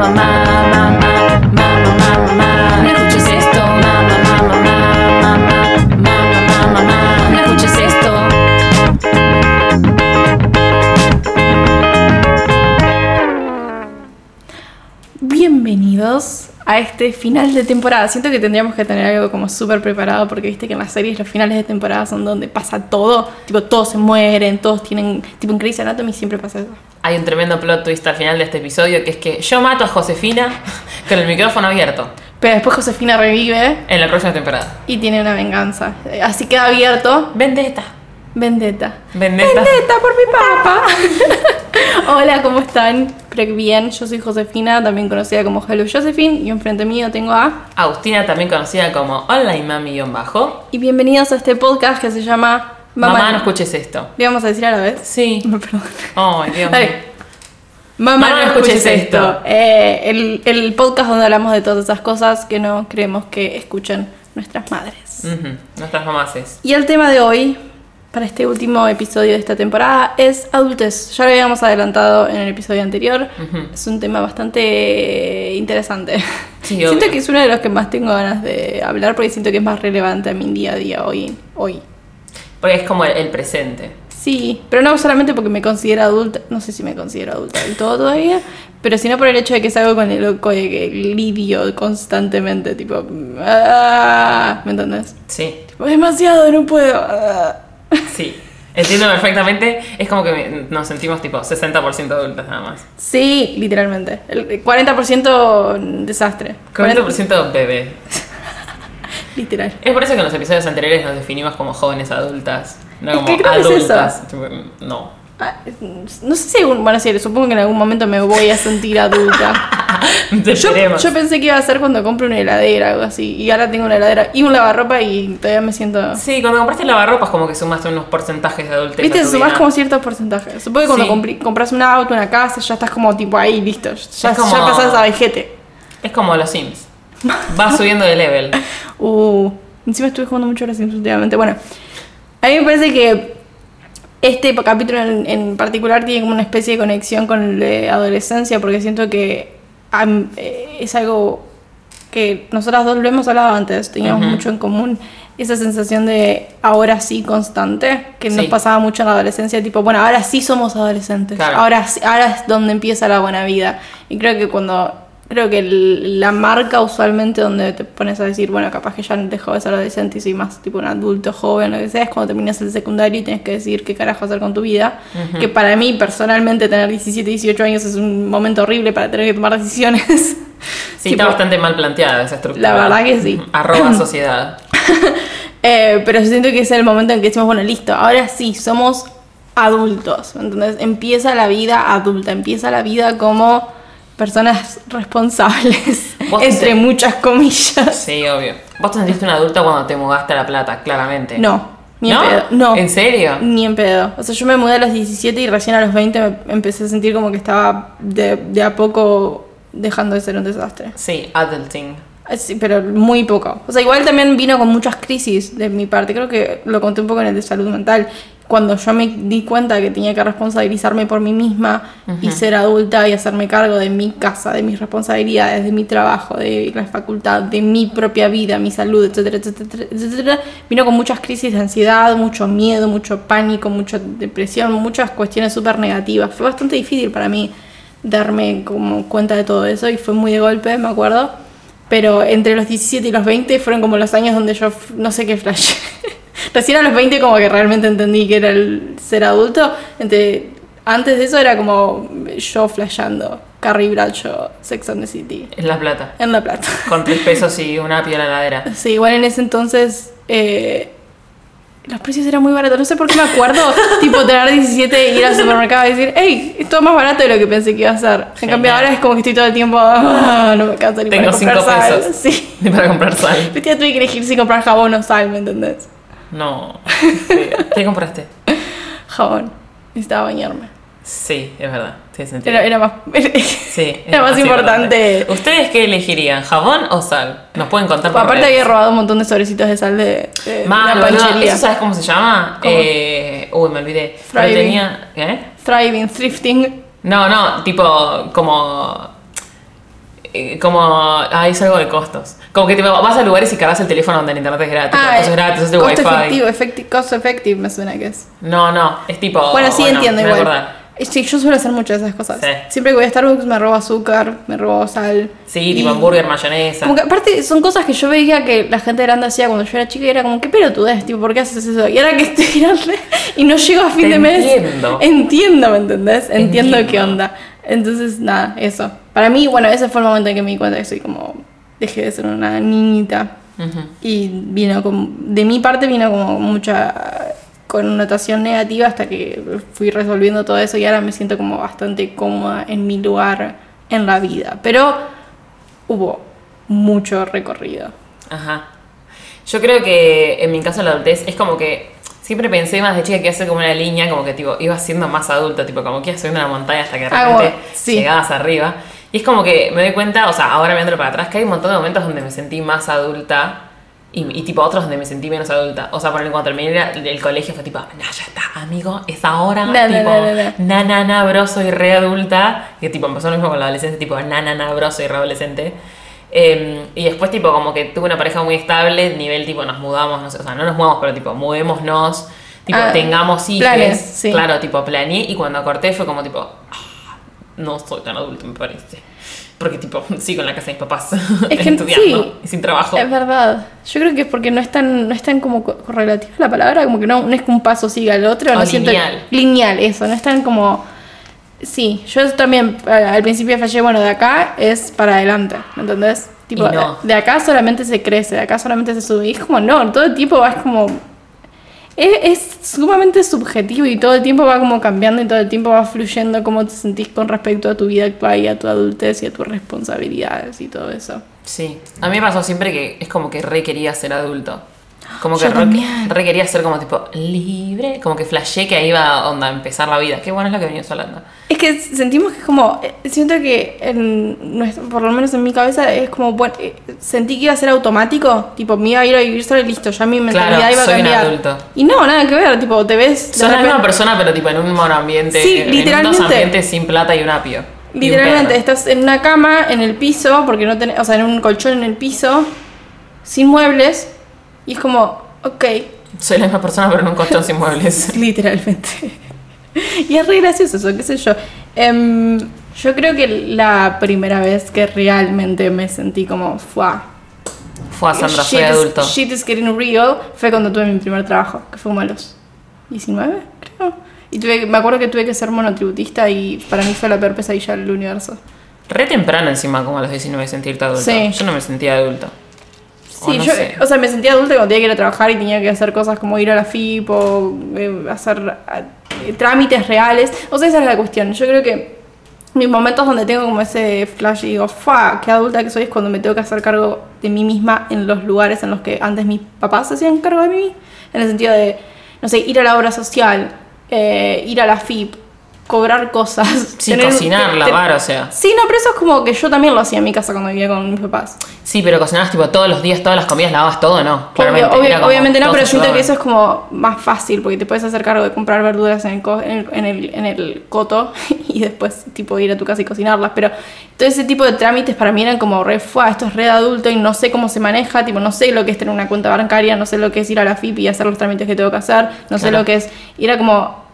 mamá, mamá, a este final de temporada. Siento que tendríamos que tener algo como súper preparado porque viste que en las series los finales de temporada son donde pasa todo. Tipo, todos se mueren, todos tienen... Tipo, en Grey's Anatomy siempre pasa eso. Hay un tremendo plot twist al final de este episodio que es que yo mato a Josefina con el micrófono abierto Pero después Josefina revive en la próxima temporada. y tiene una venganza. Así queda abierto. Vendetta. Vendetta. Vendetta. Vendetta por mi papá. Hola, ¿cómo están? Espero que bien. Yo soy Josefina, también conocida como Hello Josephine. Y enfrente mío tengo a... Agustina, también conocida como Online Mami-Bajo. Y bienvenidos a este podcast que se llama... Mamá, no escuches esto. ¿Le vamos a decir a la vez? Sí. Perdón. Ay, Dios mío. Mamá, no escuches esto. Eh, el, el podcast donde hablamos de todas esas cosas que no creemos que escuchen nuestras madres. Ujú, Nuestras mamases. Y el tema de hoy, para este último episodio de esta temporada, es adultez. Ya lo habíamos adelantado en el episodio anterior. Ujú. Es un tema bastante interesante. Sí, siento obvio. que es uno de los que más tengo ganas de hablar porque siento que es más relevante a mi día a día hoy. hoy. Porque es como el, el presente. Sí, pero no solamente porque me considero adulta, no sé si me considero adulta del todo todavía, pero sino por el hecho de que es algo con el loco de que lidio constantemente, tipo, ah, ¿me entendés? Sí, Tipo, demasiado, no puedo. ah. sí. Entiendo perfectamente. Es como que nos sentimos tipo 60% adultas nada más. Sí, literalmente. El 40% desastre. 40% bebé. Literal. Es por eso que en los episodios anteriores nos definimos como jóvenes adultas, no Es como creo que es adultas. Tipo, No. Ah, No sé si, algún- bueno, sí, supongo que en algún momento me voy a sentir adulta. Yo, yo pensé que iba a ser cuando compre una heladera o algo así. Y ahora tengo una heladera y un lavarropa y todavía me siento. Sí, cuando compraste lavarropas como que sumaste unos porcentajes de adultez. Viste, a sumás como ciertos porcentajes. Supongo que cuando Sí. compri- compras un auto, una casa, ya estás como tipo ahí, listo. Ya, como- ya pasás a vejete. Es como los Sims. Vas subiendo de level. Uh, encima estuve jugando mucho a los Sims últimamente. Bueno, a mí me parece que este capítulo en, en particular tiene como una especie de conexión con de adolescencia, porque siento que eh, es algo que nosotras dos lo hemos hablado antes, teníamos mucho en común. Esa sensación de ahora sí constante, que nos pasaba mucho en la adolescencia, tipo, bueno, ahora sí somos adolescentes, Claro. ahora, ahora es donde empieza la buena vida. Y creo que cuando Creo que el- la marca usualmente donde te pones a decir, bueno, capaz que ya dejó de ser adolescente y soy más tipo un adulto joven, lo que sea, es cuando terminas el secundario y tienes que decidir qué carajo hacer con tu vida. Que para mí, personalmente, tener 17, 18 años es un momento horrible para tener que tomar decisiones. Sí, está bastante mal planteada esa estructura. La verdad que sí. Arroba sociedad. Eh, pero siento que es el momento en que decimos, bueno, listo, ahora sí, somos adultos. Entonces empieza la vida adulta, empieza la vida como personas responsables, entre te- muchas comillas. Sí, obvio. Vos te sentiste una adulta cuando te mudaste a La Plata, claramente. No, ni ¿No? en pedo. No. ¿En serio? Ni en pedo. O sea, yo me mudé a los 17 y recién a los 20 me empecé a sentir como que estaba de, de a poco dejando de ser un desastre. Sí, adulting. Eh, Sí, pero muy poco. O sea, igual también vino con muchas crisis de mi parte. Creo que lo conté un poco en el de salud mental. Cuando yo me di cuenta que tenía que responsabilizarme por mí misma y ser adulta y hacerme cargo de mi casa, de mis responsabilidades, de mi trabajo, de la facultad, de mi propia vida, mi salud, etcétera, etcétera, etcétera, vino con muchas crisis de ansiedad, mucho miedo, mucho pánico, mucha depresión, muchas cuestiones súper negativas. Fue bastante difícil para mí darme como cuenta de todo eso y fue muy de golpe, me acuerdo. Pero entre los 17 y los 20 fueron como los años donde yo no sé qué flash. Recién a los 20 como que realmente entendí que era el ser adulto. Entre, antes de eso era como yo flasheando. Carrie Bradshaw, Sex and the City. En La Plata. En La Plata. Con tres pesos y una apio en la heladera. Sí, igual en ese entonces eh, los precios eran muy baratos. No sé por qué me acuerdo, tipo, tener 17 y ir al supermercado y decir, hey, esto es más barato de lo que pensé que iba a ser. En cambio, ahora es como que estoy todo el tiempo, "Ah, no me alcanza ni Tengo para comprar cinco sal". pesos. Sí. Ni para comprar sal. Día tuve que elegir si comprar jabón o sal, ¿me entendés? No. ¿Qué compraste? Jabón. Necesitaba bañarme. Sí, es verdad. Tiene sentido. Era, era más. Sí, era más importante. ¿Ustedes qué elegirían? ¿Jabón o sal? Nos pueden contar por Aparte, redes. había robado un montón de sobrecitos de sal de, de, Mal, de la panchería. ¿Eso sabes cómo se llama? ¿Cómo? Eh, uy, me olvidé. Pero Thriving. tenía. ¿Eh? Thriving, thrifting. No, no, tipo como eh, como, ah, es algo de costos. Como que tipo, vas a lugares y cargas el teléfono donde el internet es gratis, Ah, tipo, es gratis, es de costo wifi. efectivo, efecti- cost effective me suena que es. No, no, es tipo. Bueno, sí entiendo voy a igual. acordar. Eh, Sí, yo suelo hacer muchas de esas cosas. Sí. Siempre que voy a Starbucks me robo azúcar, me robo sal. Sí, tipo Y- hamburger, mayonesa. Como que aparte son cosas que yo veía que la gente grande hacía cuando yo era chica y era como, ¿qué pelotudez? Tipo, ¿por qué haces eso? Y ahora que estoy grande y no llego a fin Te de mes. entiendo. Entiendo, ¿me entendés? Entiendo, Entiendo. qué onda. Entonces, nada, eso. Para mí, bueno, ese fue el momento en que me di cuenta que soy como, dejé de ser una niñita. Y vino con, de mi parte vino como mucha connotación negativa hasta que fui resolviendo todo eso y ahora me siento como bastante cómoda en mi lugar en la vida. Pero hubo mucho recorrido. Ajá. Yo creo que en mi caso la adultez es como que siempre pensé más de chica que iba a ser como una línea, como que tipo iba siendo más adulta, tipo como que iba subiendo una montaña hasta que de Ah, repente bueno, sí. llegabas arriba. Y es como que me doy cuenta, o sea, ahora mirándolo para atrás, que hay un montón de momentos donde me sentí más adulta y, y tipo otros donde me sentí menos adulta. O sea, por ejemplo, cuando terminé la- el colegio fue tipo, no, ya está, amigo, es ahora. No, tipo, no, no, na, na, na, bro, soy re adulta. Que tipo empezó lo mismo con la adolescencia, tipo, na, na, na, bro, soy re adolescente. Eh, y después, tipo, como que tuve una pareja muy estable, nivel, tipo, nos mudamos, no sé, o sea, no nos mudamos, pero tipo, mudémonos, tipo, Ah, tengamos hijos. sí. Claro, tipo, planeé y cuando corté fue como, tipo, no soy tan adulto, me parece. Porque, tipo, sigo en la casa de mis papás, Es que estudiando sí. y sin trabajo. Es verdad. Yo creo que es porque no es tan, no es tan como co- correlativa la palabra, como que no, no es que un paso siga al otro. O no siento- lineal. lineal, eso. No es tan como. Sí, yo también al principio fallé, bueno, de acá es para adelante, ¿me entendés? Tipo, no. de acá solamente se crece, de acá solamente se sube. Y es como, no, todo el tiempo vas como. Es, es sumamente subjetivo y todo el tiempo va como cambiando y todo el tiempo va fluyendo cómo te sentís con respecto a tu vida actual y a tu adultez y a tus responsabilidades y todo eso. Sí, a mí me pasó siempre que es como que re quería ser adulto. Como que re, también. re quería ser como tipo libre, como que flashé que ahí iba onda, a empezar la vida. Qué bueno es lo que venimos hablando. Es que sentimos que es como, eh, siento que en nuestro- por lo menos en mi cabeza es como, bueno, eh, sentí que iba a ser automático, tipo, me iba a ir a vivir sola y listo, ya mi mentalidad Claro, iba a soy un cambiar. adulto. Y no, nada que ver, tipo, te ves... Sos la misma persona, pero tipo en un monoambiente. Sí, en literalmente. dos ambientes sin plata y un apio. un Literalmente, estás en una cama, en el piso, porque no tenés, o sea, en un colchón en el piso, sin muebles, y es como, ok, Soy la misma persona, pero en un colchón sin muebles. Literalmente. y es re gracioso eso, qué sé yo. Em, yo creo que la primera vez que realmente me sentí como, fuá. Fue a Sandra, soy adulto. Shit is getting real. Fue cuando tuve mi primer trabajo, que fue como a los 19, creo. Y tuve, me acuerdo que tuve que ser monotributista y para mí fue la peor pesadilla del universo. Re temprano encima, como a los 19, sentirte adulto. Sí. Yo no me sentía adulto. Sí, O no yo, sé. o sea, me sentía adulta cuando tenía que ir a trabajar y tenía que hacer cosas como ir a la FIP o eh, hacer eh, trámites reales. O sea, esa es la cuestión. Yo creo que mis momentos donde tengo como ese flash y digo, ¡fa! ¡Qué adulta que soy! Es cuando me tengo que hacer cargo de mí misma en los lugares en los que antes mis papás se hacían cargo de mí. En el sentido de, no sé, ir a la obra social, eh, ir a la FIP, cobrar cosas. Sí, tener- cocinar, te- lavar, o sea. Sí, no, pero eso es como que yo también lo hacía en mi casa cuando vivía con mis papás. Sí, pero cocinabas tipo todos los días, todas las comidas, lavabas todo, ¿no? Claramente. Obvio, obviamente no, pero siento que eso es como más fácil porque te puedes hacer cargo de comprar verduras en el, co- en el, en el, en el coto y después tipo ir a tu casa y cocinarlas. Pero todo ese tipo de trámites para mí eran como re, "Fua, esto es re de adulto y no sé cómo se maneja, tipo no sé lo que es tener una cuenta bancaria, no sé lo que es ir a la FIP y hacer los trámites que tengo que hacer, no sé Claro. lo que es. Y era como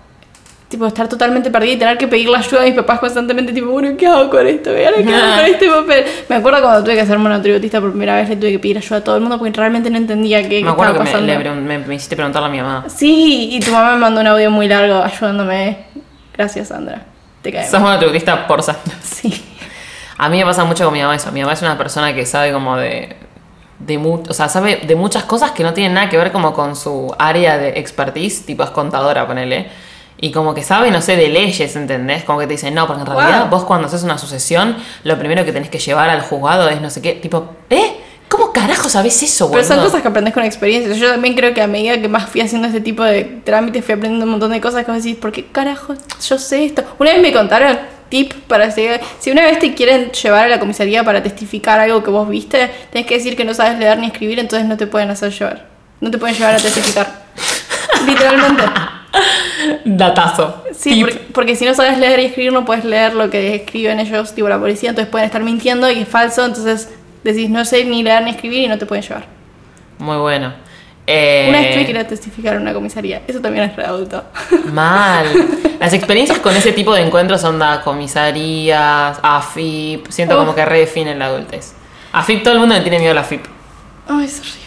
tipo estar totalmente perdida y tener que pedir la ayuda a mis papás constantemente, tipo, bueno, ¿qué hago con esto? ¿Y ahora qué hago con este papel? Me acuerdo cuando tuve que ser monotributista por primera vez, le tuve que pedir ayuda a todo el mundo porque realmente no entendía qué, Me acuerdo estaba que me, pasando. me, me hiciste preguntarle a mi mamá. Sí, y tu mamá me mandó un audio muy largo ayudándome. Gracias, Sandra. Te cae. Sos monotributista por Sandra. Sí. A mí me pasa mucho con mi mamá eso. Mi mamá es una persona que sabe como de. de mu- o sea, sabe de muchas cosas que no tienen nada que ver como con su área de expertise, tipo es contadora, ponele. Y como que sabe, no sé, de leyes, ¿entendés? Como que te dicen, no, porque en realidad Wow. vos cuando haces una sucesión, lo primero que tenés que llevar al juzgado es no sé qué. Tipo, ¿eh? ¿Cómo carajo sabes eso, Pero son cosas que aprendes con experiencia. Yo también creo que a medida que más fui haciendo este tipo de trámites, fui aprendiendo un montón de cosas que vos decís, ¿por qué carajo yo sé esto? Una vez me contaron tip para seguir. Si una vez te quieren llevar a la comisaría para testificar algo que vos viste, tenés que decir que no sabes leer ni escribir, entonces no te pueden hacer llevar. No te pueden llevar a testificar. Literalmente. Datazo. Sí, porque, porque si no sabes leer y escribir, no puedes leer lo que escriben ellos, tipo la policía, entonces pueden estar mintiendo y es falso, entonces decís no sé ni leer ni escribir y no te pueden llevar. Muy bueno. Eh, Una vez tuve que ir a testificar en una comisaría, eso también es re adulto. Mal. Las experiencias con ese tipo de encuentros son da comisarías, AFIP. Siento Uf. como que redefinen la adultez. AFIP, todo el mundo le tiene miedo a la AFIP. Ay, es horrible.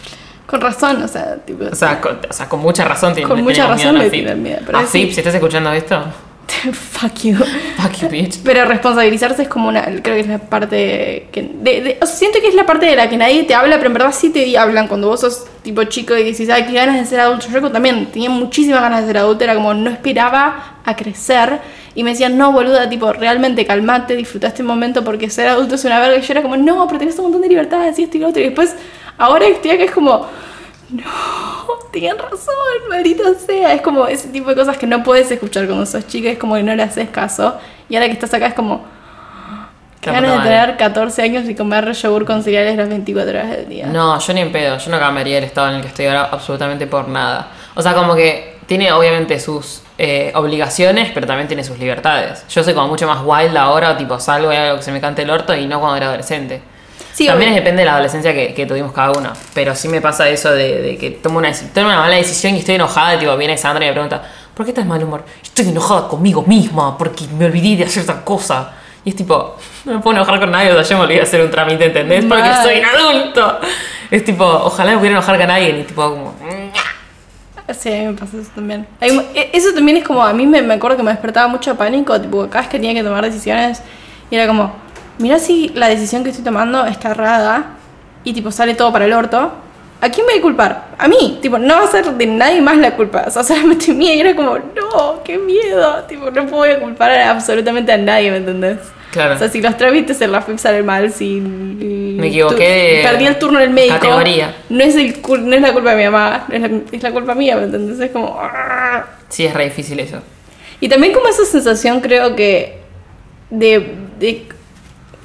Con razón, o sea, tipo... O sea, con, o sea, con mucha razón tienen Con mucha razón miedo le tienen miedo, pero AFIP, sí. si estás escuchando esto, fuck you. fuck you, bitch. Pero responsabilizarse es como una, creo que es la parte que, de, de- o sea, siento que es la parte de la que nadie te habla, pero en verdad sí te hablan cuando vos sos tipo chico y decís, ay, qué ganas de ser adulto. Yo también tenía muchísimas ganas de ser adulto, era como no esperaba a crecer y me decían, no, boluda, tipo, realmente calmate, disfruta este momento porque ser adulto es una verga. Y yo era como, no, pero tenés un montón de libertades y esto y lo otro. Y después, ahora que estoy acá es como, no, tenían razón, maldito sea. Es como ese tipo de cosas que no puedes escuchar cuando sos chica, es como que no le haces caso. Y ahora que estás acá es como, qué ganas de tener 14 años y comer yogur con cereales las 24 horas del día. No, yo ni en pedo. Yo no cambiaría el estado en el que estoy ahora absolutamente por nada. O sea, como que tiene obviamente sus eh, obligaciones, pero también tiene sus libertades. Yo soy como mucho más wild ahora, tipo salgo y hago lo que se me cante el orto y no cuando era adolescente. Sí, también obvio. depende de la adolescencia que, que tuvimos cada uno. Pero sí me pasa eso de, de que tomo una, tomo una mala decisión y estoy enojada. Y tipo, viene Sandra y me pregunta, ¿por qué estás mal humor? Estoy enojada conmigo misma porque me olvidé de hacer tal cosa. Y es tipo, no me puedo enojar con nadie, o sea, yo me olvidé de hacer un trámite, ¿entendés? Porque soy un adulto. Es tipo, ojalá me pudiera enojar con alguien y tipo, como, Sí, a mí me pasa eso también. E- eso también es como, a mí me, me acuerdo que me despertaba mucho pánico, tipo, cada vez que tenía que tomar decisiones, y era como, mira si la decisión que estoy tomando está errada, y tipo, sale todo para el orto, ¿a quién me voy a culpar? A mí, tipo, no va a ser de nadie más la culpa, o sea, solamente mía, y era como, no, qué miedo, tipo, no puedo culpar a absolutamente a nadie, ¿me entendés? Claro. O sea, si los trámites en la FIP salen mal, si... Me equivoqué Perdí el turno en el médico. categoría. No es, el, no es la culpa de mi mamá, es la, es la culpa mía, ¿me entendés? Es como... "Ah". sí, es re difícil eso. Y también como esa sensación creo que de, de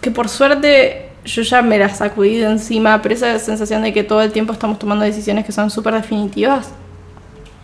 que por suerte yo ya me la sacudí de encima, pero esa sensación de que todo el tiempo estamos tomando decisiones que son súper definitivas.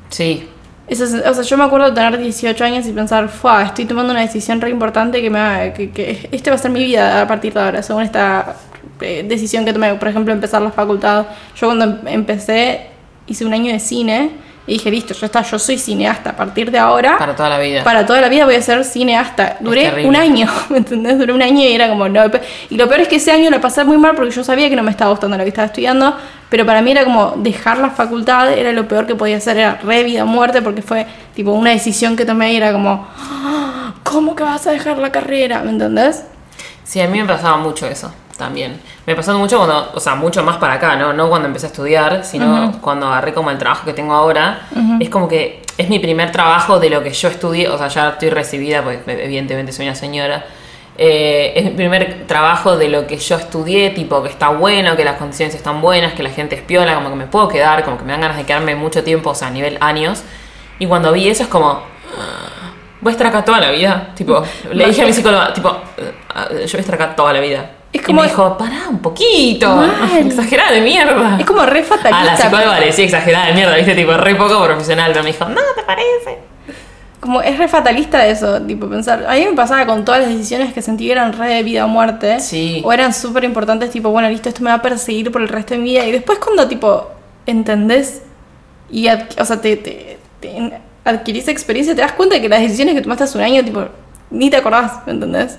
Sí, Esa o sea, yo me acuerdo de tener 18 años y pensar, Fua, estoy tomando una decisión re importante que me va, que, que este va a ser mi vida a partir de ahora, según esta eh, decisión que tomé, por ejemplo, empezar la facultad. Yo cuando em- empecé hice un año de cine y dije, listo, ya está, yo soy cineasta, a partir de ahora, para toda la vida. para toda la vida voy a ser cineasta. Duré un año, ¿me entendés? Duré un año y era como, no. Y lo peor es que ese año lo pasé muy mal porque yo sabía que no me estaba gustando lo que estaba estudiando, pero para mí era como dejar la facultad, era lo peor que podía hacer, era re vida o muerte porque fue tipo una decisión que tomé y era como, "Ah, ¿cómo que vas a dejar la carrera? ¿Me entendés? Sí, a mí me pasaba mucho eso también. Me pasó mucho cuando, o sea, mucho más para acá, ¿no? No cuando empecé a estudiar, sino cuando agarré como el trabajo que tengo ahora. Es como que es mi primer trabajo de lo que yo estudié, o sea, ya estoy recibida, pues evidentemente soy una señora. Eh, es mi primer trabajo de lo que yo estudié, tipo que está bueno, que las condiciones están buenas, que la gente es piola, como que me puedo quedar, como que me dan ganas de quedarme mucho tiempo, o sea, a nivel años. Y cuando vi eso es como, voy a estar acá toda la vida. Tipo, le dije a mi psicóloga, tipo, "Eh, yo voy a estar acá toda la vida. Y me dijo, pará un poquito, Mal. exagerada de mierda. Es como re fatalista. Ah, la psicóloga le decía exagerada de mierda, viste, tipo, re poco profesional, pero me dijo, no, ¿te parece? Como es re fatalista eso, tipo pensar. A mí me pasaba con todas las decisiones que sentí que eran re de vida o muerte. Sí. O eran súper importantes, tipo, bueno, listo, esto me va a perseguir por el resto de mi vida. Y después cuando, tipo, entendés y, o sea, te, te- te adquirís experiencia, te das cuenta de que las decisiones que tomaste hace un año, tipo, ni te acordás, ¿me entendés?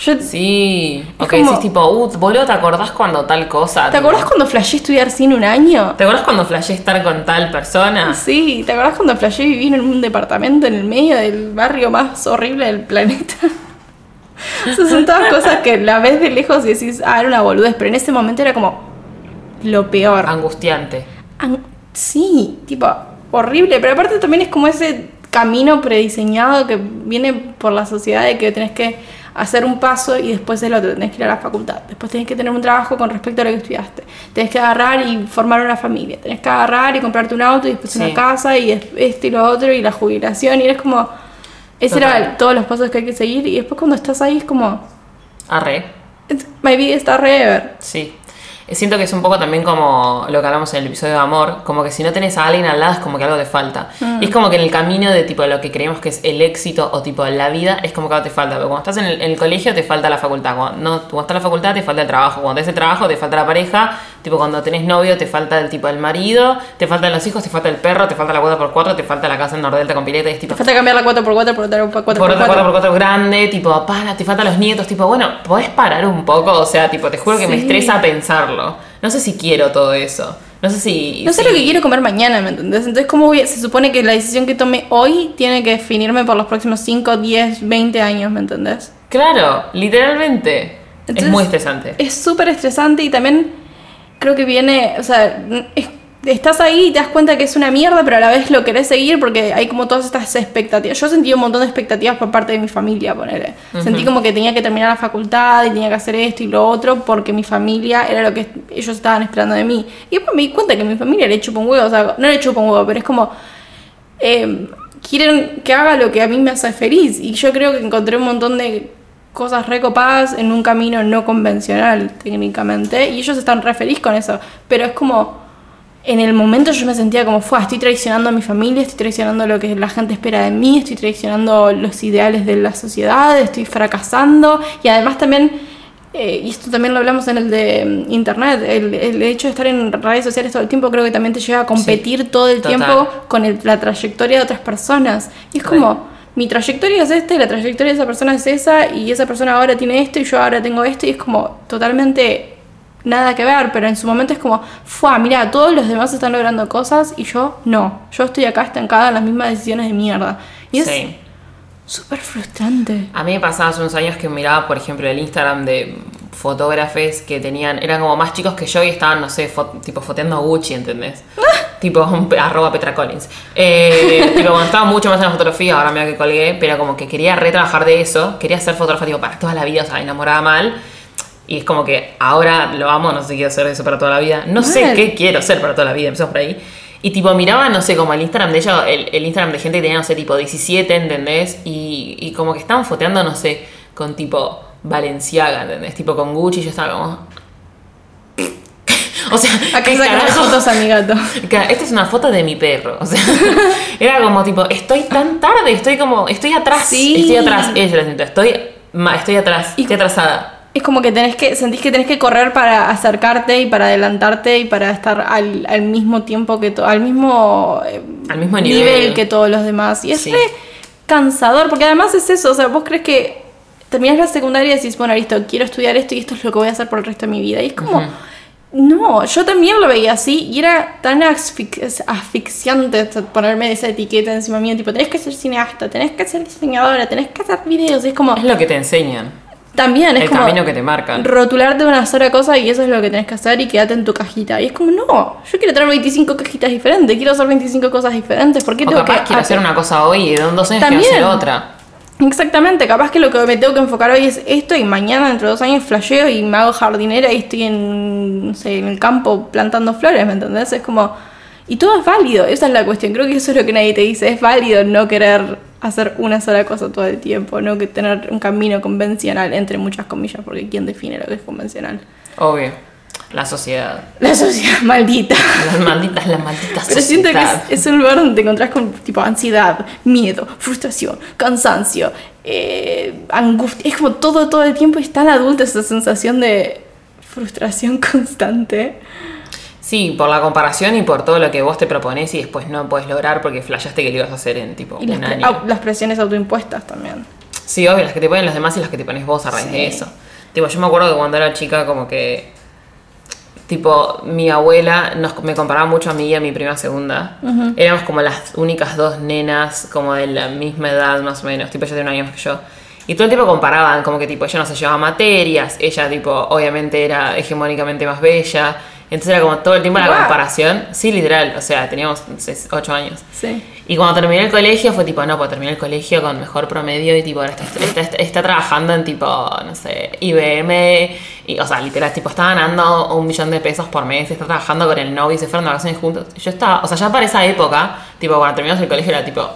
Yo, Sí, ok, como- decís tipo, uh, boludo, ¿te acordás cuando tal cosa? ¿Te Tipo, acordás cuando flashé estudiar cine un año? ¿Te acordás cuando flashé estar con tal persona? Sí, ¿te acordás cuando flashé vivir en un departamento en el medio del barrio más horrible del planeta? Esas son todas cosas que la ves de lejos y decís, ah, era una boludez, pero en ese momento era como lo peor. Angustiante. An- sí, tipo, horrible, pero aparte también es como ese camino prediseñado que viene por la sociedad de que tenés que hacer un paso y después el otro, tenés que ir a la facultad, después tenés que tener un trabajo con respecto a lo que estudiaste, tenés que agarrar y formar una familia, tenés que agarrar y comprarte un auto y después Sí. una casa y es- esto y lo otro y la jubilación y eres como, ese Total. era todos los pasos que hay que seguir y después cuando estás ahí es como, Arre. my vida está re ever. Sí. Siento que es un poco también como lo que hablamos en el episodio de amor, como que si no tenés a alguien al lado es como que algo te falta. Mm. Y es como que en el camino de tipo lo que creemos que es el éxito o tipo la vida, es como que algo te falta. Pero cuando estás en el, en el colegio te falta la facultad, cuando, no, cuando estás en la facultad te falta el trabajo, cuando tenés el trabajo te falta la pareja, tipo cuando tenés novio te falta el tipo el marido, te faltan los hijos, te falta el perro, te falta la cuota por cuatro, te falta la casa en Nordelta con pileta y es tipo... Te falta cambiar la 4x4 por otra 4x4. Por otra 4x4 grande, tipo, para, te faltan los nietos, tipo, bueno, ¿podés parar un poco? O sea, tipo, te juro que me estresa pensarlo. No sé si quiero todo eso. No sé si... No sé si- lo que quiero comer mañana, ¿me entendés? Entonces, ¿cómo voy a- se supone que la decisión que tome hoy tiene que definirme por los próximos 5, 10, 20 años, ¿me entendés? Claro, literalmente. es muy estresante. Es súper estresante y también creo que viene, o sea, es- estás ahí y te das cuenta que es una mierda, pero a la vez lo querés seguir porque hay como todas estas expectativas. Yo sentí un montón de expectativas por parte de mi familia, ponele. Sentí como que tenía que terminar la facultad y tenía que hacer esto y lo otro porque mi familia era lo que ellos estaban esperando de mí. Y después me di cuenta que mi familia le chupa un huevo, o sea, no le chupa un huevo, pero es como... eh, quieren que haga lo que a mí me hace feliz. Y yo creo que encontré un montón de cosas recopadas en un camino no convencional, técnicamente. Y ellos están re feliz con eso. Pero es como. En el momento yo me sentía como, fue, estoy traicionando a mi familia, estoy traicionando lo que la gente espera de mí, estoy traicionando los ideales de la sociedad, estoy fracasando. Y además también eh, y esto también lo hablamos en el de mm, internet, el, el hecho de estar en redes sociales todo el tiempo creo que también te lleva a competir todo el total. tiempo con el- la trayectoria de otras personas. Y es como, mi trayectoria es esta y la trayectoria de esa persona es esa y esa persona ahora tiene esto y yo ahora tengo esto y es como totalmente nada que ver, pero en su momento es como, fue, mira, todos los demás están logrando cosas y yo no, yo estoy acá estancada en las mismas decisiones de mierda. Y es Sí. súper frustrante. A mí me pasaba hace unos años que miraba, por ejemplo, el Instagram de fotógrafes que tenían, eran como más chicos que yo y estaban, no sé, fo- tipo foteando a Gucci, ¿entendés? tipo arroba Petra Collins. Eh, tipo, cuando estaba mucho más en la fotografía, ahora mira que colgué, pero como que quería retrabajar de eso, quería ser fotógrafa tipo, para toda la vida, o sea, enamorada mal. Y es como que ahora lo amo, no sé si quiero hacer eso para toda la vida. No sé Mal. qué quiero hacer para toda la vida, empezamos por ahí. Y tipo, miraba, no sé, como el Instagram de ella, el, el Instagram de gente que tenía, no sé, tipo 17, ¿entendés? Y, y como que estaban foteando, no sé, con tipo Valenciaga, ¿entendés? Tipo con Gucci, y yo estaba como. o sea, Acá ¿qué carajo? fotos a mi gato. Esta es una foto de mi perro. O sea, era como tipo, estoy tan tarde, estoy como, estoy atrás. Sí. Estoy atrás. Ella lo siento, estoy, estoy atrás, Y- estoy atrasada. Es como que tenés que, sentís que tenés que correr para acercarte y para adelantarte y para estar al, al mismo tiempo que to- al mismo, eh, Al mismo nivel. que todos los demás. Y es Sí. re cansador, porque además es eso, o sea, vos crees que terminás la secundaria y decís, bueno, listo, quiero estudiar esto y esto es lo que voy a hacer por el resto de mi vida. Y es como, no, yo también lo veía así y era tan asfix- asfixiante ponerme esa etiqueta encima mío, tipo, tenés que ser cineasta, tenés que ser diseñadora, tenés que hacer videos, y es como... Es lo que te enseñan. También es El como camino que te marcan. rotularte una sola cosa y eso es lo que tenés que hacer y quedarte en tu cajita. Y es como, no, yo quiero tener 25 cajitas diferentes, quiero hacer 25 cosas diferentes. ¿Por qué O tengo capaz que quiero hacer una cosa hoy y en dos años También. quiero hacer otra. Exactamente, capaz que lo que me tengo que enfocar hoy es esto y mañana dentro de dos años flasheo y me hago jardinera y estoy en, el campo plantando flores, ¿me entendés? Es como... Y todo es válido, esa es la cuestión. Creo que eso es lo que nadie te dice. Es válido no querer hacer una sola cosa todo el tiempo, no que tener un camino convencional, entre muchas comillas, porque ¿quién define lo que es convencional? Obvio. La sociedad. La sociedad maldita. Las malditas, las malditas Pero siento que es, es un lugar donde te encontrás con tipo ansiedad, miedo, frustración, cansancio, eh, angustia. Es como todo, todo el tiempo es tan adulta esa sensación de frustración constante. Sí, por la comparación y por todo lo que vos te propones y después no podés lograr porque flashaste que lo ibas a hacer en tipo Y las, un pre- año. las presiones autoimpuestas también. Sí, obvio, las que te ponen los demás y las que te pones vos a raíz Sí. de eso. Tipo, yo me acuerdo que cuando era chica, como que. Tipo, mi abuela nos, me comparaba mucho a mí y a mi prima segunda. Éramos como las únicas dos nenas, como de la misma edad más o menos. Tipo, ella tiene un año más que yo. Y todo el tiempo comparaban, como que tipo, ella no se llevaba materias, ella, tipo, obviamente era hegemónicamente más bella. Entonces era como todo el tiempo la comparación. Sí, literal, o sea, teníamos 8 años. Sí. Y cuando terminé el colegio fue tipo, no, pues terminé el colegio con mejor promedio y tipo, ahora está, está- está- está trabajando en tipo, no sé, IBM. Y, o sea, literal, tipo, está ganando un millón de pesos por mes, está trabajando con el novio y se fueron de vacaciones juntos. Yo estaba, o sea, ya para esa época, tipo, cuando terminamos el colegio era tipo,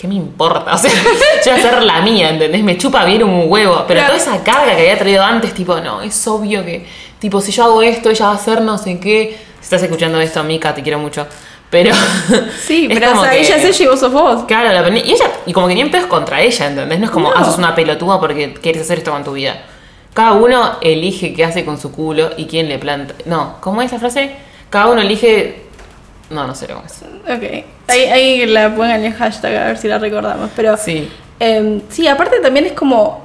¿qué me importa? O sea, yo voy a hacer la mía, ¿entendés? Me chupa bien un huevo. Pero toda esa carga que había traído antes, tipo, no, es obvio que, tipo, si yo hago esto, ella va a hacer no sé qué. Si estás escuchando esto, Mika, te quiero mucho. Pero. Sí, pero o como sea, que- ella es ella y vos sos vos. Claro, la y ella, y como que ni en pedo es contra ella, ¿entendés? No es como, No. ah, sos una pelotuda porque quieres hacer esto con tu vida. Cada uno elige qué hace con su culo y quién le planta. No, ¿cómo es la frase? Cada uno elige. No, no sé cómo es. Ok. Ahí, ahí la pongan el hashtag a ver si la recordamos. Pero Sí. Eh, sí, aparte también es como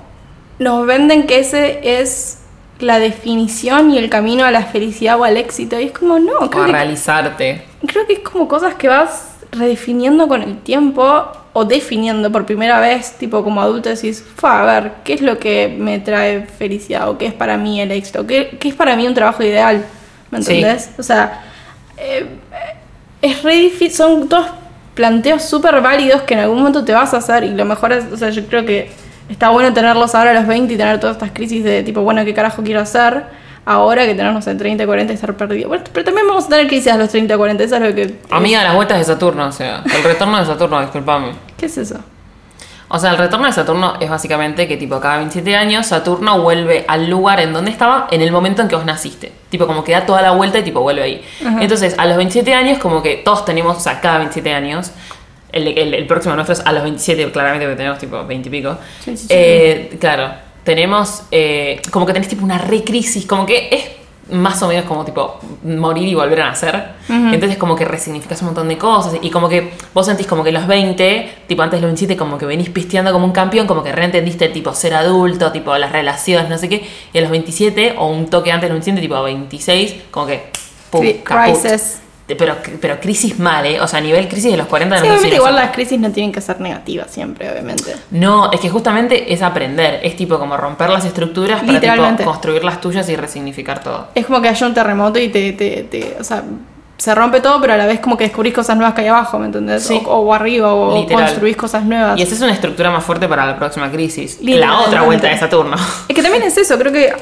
nos venden que ese es la definición y el camino a la felicidad o al éxito. Y es como, no, O a creo que, realizarte. creo que es como cosas que vas redefiniendo con el tiempo o definiendo por primera vez, tipo como adulto decís, "Fua, a ver, ¿qué es lo que me trae felicidad? ¿O qué es para mí el éxito? ¿Qué, qué es para mí un trabajo ideal? ¿Me Sí. entendés? O sea, eh, es re difícil, son todos planteos súper válidos que en algún momento te vas a hacer y lo mejor es, o sea, yo creo que está bueno tenerlos ahora a los 20 y tener todas estas crisis de tipo, bueno, ¿qué carajo quiero hacer? Ahora que tenernos en 30, 40 y estar perdido. Bueno, pero también vamos a tener crisis a los 30, 40, eso es lo que... Amiga, las vueltas de Saturno, o sea, el retorno de Saturno, disculpame. ¿Qué es eso? O sea, el retorno de Saturno es básicamente que, tipo, cada 27 años Saturno vuelve al lugar en donde estaba en el momento en que vos naciste. Tipo, como que da toda la vuelta y, tipo, vuelve ahí. Entonces, a los 27 años, como que todos tenemos, o sea, cada 27 años, el, el- el próximo nuestro es a los 27, claramente, porque tenemos, tipo, 20 y pico. Sí, sí, sí. Eh, claro, tenemos, eh, como que tenés, tipo, una recrisis, como que es más o menos como tipo morir y volver a nacer. Entonces como que resignificas un montón de cosas y como que vos sentís como que los 20, tipo antes los 27 como que venís pisteando como un campeón, como que reentendiste tipo ser adulto, tipo las relaciones, no sé qué, y a los 27 o un toque antes de los 27, tipo a 26, como que pum, crisis. Pero, pero crisis mal, ¿eh? O sea, a nivel crisis de los 40 de Sí, obviamente 25. igual las crisis no tienen que ser negativas siempre, obviamente. No, es que justamente es aprender, es tipo como romper las estructuras para tipo, construir las tuyas y resignificar todo. Es como que haya un terremoto y te, te, te- o sea, se rompe todo, pero a la vez como que descubrís cosas nuevas que hay abajo, ¿me entendés? Sí. O, o arriba, o Literal. construís cosas nuevas. Y esa es una estructura más fuerte para la próxima crisis. La otra vuelta de Saturno. Es que también es eso, creo que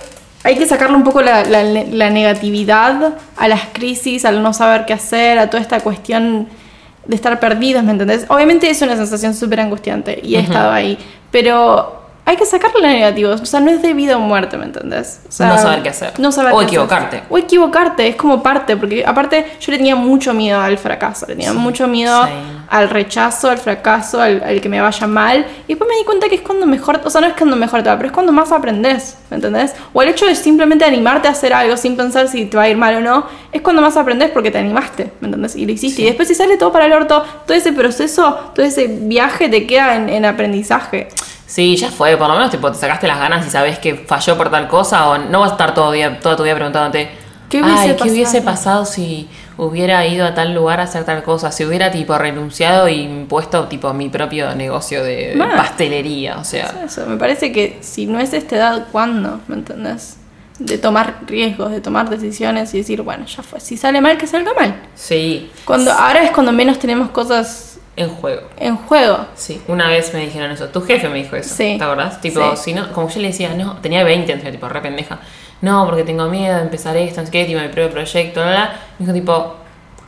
hay que sacarle un poco la, la- la negatividad a las crisis, al no saber qué hacer, a toda esta cuestión de estar perdidos, ¿me entendés? Obviamente es una sensación súper angustiante y he estado ahí, pero hay que sacarle lo negativo, o sea, no es de vida o muerte, ¿me entendés? O sea, No saber qué hacer. No saber O qué hacer. equivocarte. O equivocarte, es como parte, porque aparte yo le tenía mucho miedo al fracaso, le tenía mucho miedo sí. al rechazo, al fracaso, al, al que me vaya mal. Y después me di cuenta que es cuando mejor, o sea, no es cuando mejor te va, pero es cuando más aprendes, ¿me entendés? O el hecho de simplemente animarte a hacer algo sin pensar si te va a ir mal o no, es cuando más aprendes porque te animaste, ¿me entendés? Y lo hiciste. Y después si sale todo para el orto, todo ese proceso, todo ese viaje te queda en, en aprendizaje. Sí, ya fue, por lo menos tipo, te sacaste las ganas y sabes que falló por tal cosa o no vas a estar todo día, toda tu vida preguntándote ¿Qué hubiese Ay, ¿qué pasado?" hubiese pasado si hubiera ido a tal lugar a hacer tal cosa? Si hubiera tipo renunciado y puesto tipo mi propio negocio de, pastelería, o sea. Eso, me parece que si no es esta edad, ¿cuándo? ¿Me entendés? De tomar riesgos, de tomar decisiones y decir, bueno, ya fue. Si sale mal, que salga mal. Sí, Cuando, ahora es cuando menos tenemos cosas en juego. en juego. Sí, una vez me dijeron eso. Tu jefe me dijo eso. Sí. ¿Te acordás? Tipo, Sí. si no, como yo le decía, no, tenía 20, entonces, tipo, re pendeja. No, porque tengo miedo de empezar esto, no sé qué, tipo, mi propio proyecto, bla, bla. Me dijo, tipo,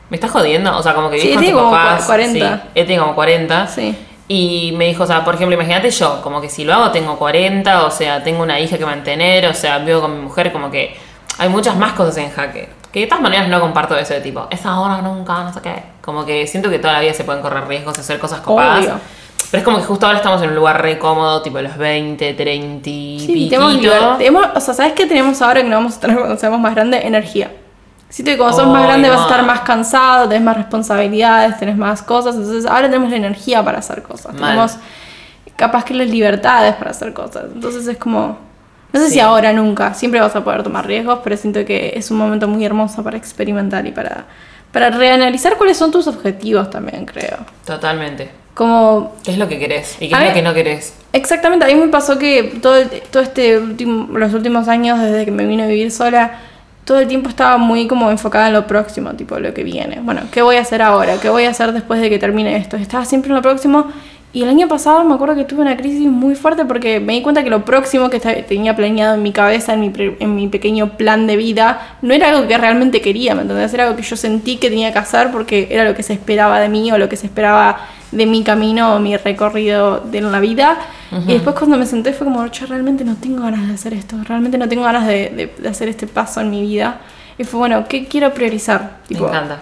¿me estás jodiendo? O sea, como que Sí, tus como papás. cua- 40. Sí, él tiene como 40. Sí. Y me dijo, o sea, por ejemplo, imagínate yo, como que si lo hago tengo 40, o sea, tengo una hija que mantener, o sea, vivo con mi mujer, como que hay muchas más cosas en jaque. Que de todas maneras no comparto eso de tipo, es ahora, nunca, no sé qué. Como que siento que toda la vida se pueden correr riesgos, hacer cosas copadas. Obvio. Pero es como que justo ahora estamos en un lugar re cómodo, tipo los 20, 30 y Sí, tenemos, tenemos- o sea, ¿sabes qué tenemos ahora que no vamos a tener cuando seamos más grandes? Energía. Siento que cuando sos más Ay, grande vas a estar más cansado, tenés más responsabilidades, tenés más cosas, entonces ahora tenemos la energía para hacer cosas. Mal. Tenemos capaz que las libertades para hacer cosas. Entonces es como... No sé Sí. si ahora nunca, siempre vas a poder tomar riesgos, pero siento que es un momento muy hermoso para experimentar y para, para reanalizar cuáles son tus objetivos también, creo. Totalmente. Como ¿Qué es lo que querés? ¿Y qué es lo que no querés? Exactamente, a mí me pasó que todo, todo este último, los últimos años, desde que me vine a vivir sola, todo el tiempo estaba muy como enfocada en lo próximo, tipo lo que viene. Bueno, ¿qué voy a hacer ahora? ¿Qué voy a hacer después de que termine esto? Estaba siempre en lo próximo Y el año pasado me acuerdo que tuve una crisis muy fuerte porque me di cuenta que lo próximo que tenía planeado en mi cabeza, en mi, en mi pequeño plan de vida, no era algo que realmente quería, ¿me entendés? Era algo que yo sentí que tenía que hacer porque era lo que se esperaba de mí o lo que se esperaba de mi camino o mi recorrido de la vida. Y después cuando me senté fue como, yo realmente no tengo ganas de hacer esto, realmente no tengo ganas de, de- de hacer este paso en mi vida. Y fue, bueno, ¿qué quiero priorizar? Me Tipo, encanta.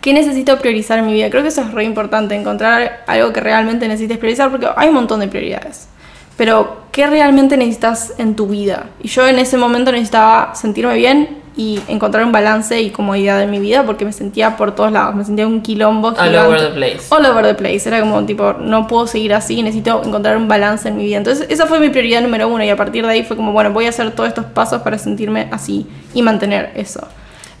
¿Qué necesito priorizar en mi vida? Creo que eso es re importante, encontrar algo que realmente necesites priorizar, porque hay un montón de prioridades. Pero, ¿qué realmente necesitas en tu vida? Y yo en ese momento necesitaba sentirme bien y encontrar un balance y comodidad en mi vida, porque me sentía por todos lados, me sentía un quilombo. All gigante. over the place. All over the place. Era como, tipo, no puedo seguir así, necesito encontrar un balance en mi vida. Entonces, esa fue mi prioridad número uno, y a partir de ahí fue como, bueno, voy a hacer todos estos pasos para sentirme así y mantener eso.